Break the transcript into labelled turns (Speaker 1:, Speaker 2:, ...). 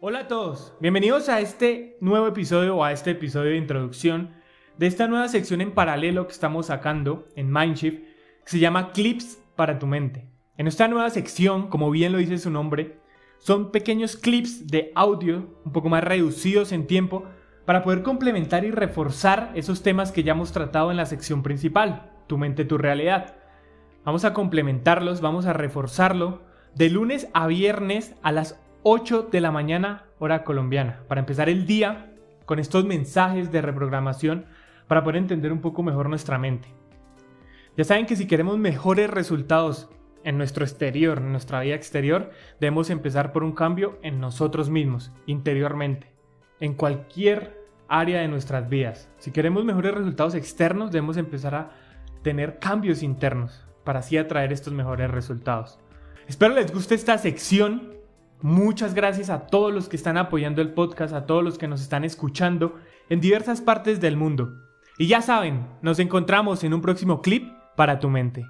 Speaker 1: Hola a todos, bienvenidos a este nuevo episodio o a este episodio de introducción de esta nueva sección en paralelo que estamos sacando en Mindshift que se llama Clips para tu mente. En esta nueva sección, como bien lo dice su nombre, son pequeños clips de audio un poco más reducidos en tiempo para poder complementar y reforzar esos temas que ya hemos tratado en la sección principal, tu mente, tu realidad. Vamos a complementarlos, vamos a reforzarlo de lunes a viernes a las 8 de la mañana hora colombiana, para empezar el día con estos mensajes de reprogramación para poder entender un poco mejor nuestra mente. Ya saben que si queremos mejores resultados en nuestro exterior, en nuestra vida exterior, debemos empezar por un cambio en nosotros mismos, interiormente, en cualquier área de nuestras vidas. Si queremos mejores resultados externos, debemos empezar a tener cambios internos para así atraer estos mejores resultados. Espero les guste esta sección Muchas gracias a todos los que están apoyando el podcast, a todos los que nos están escuchando en diversas partes del mundo. Y ya saben, nos encontramos en un próximo clip para tu mente.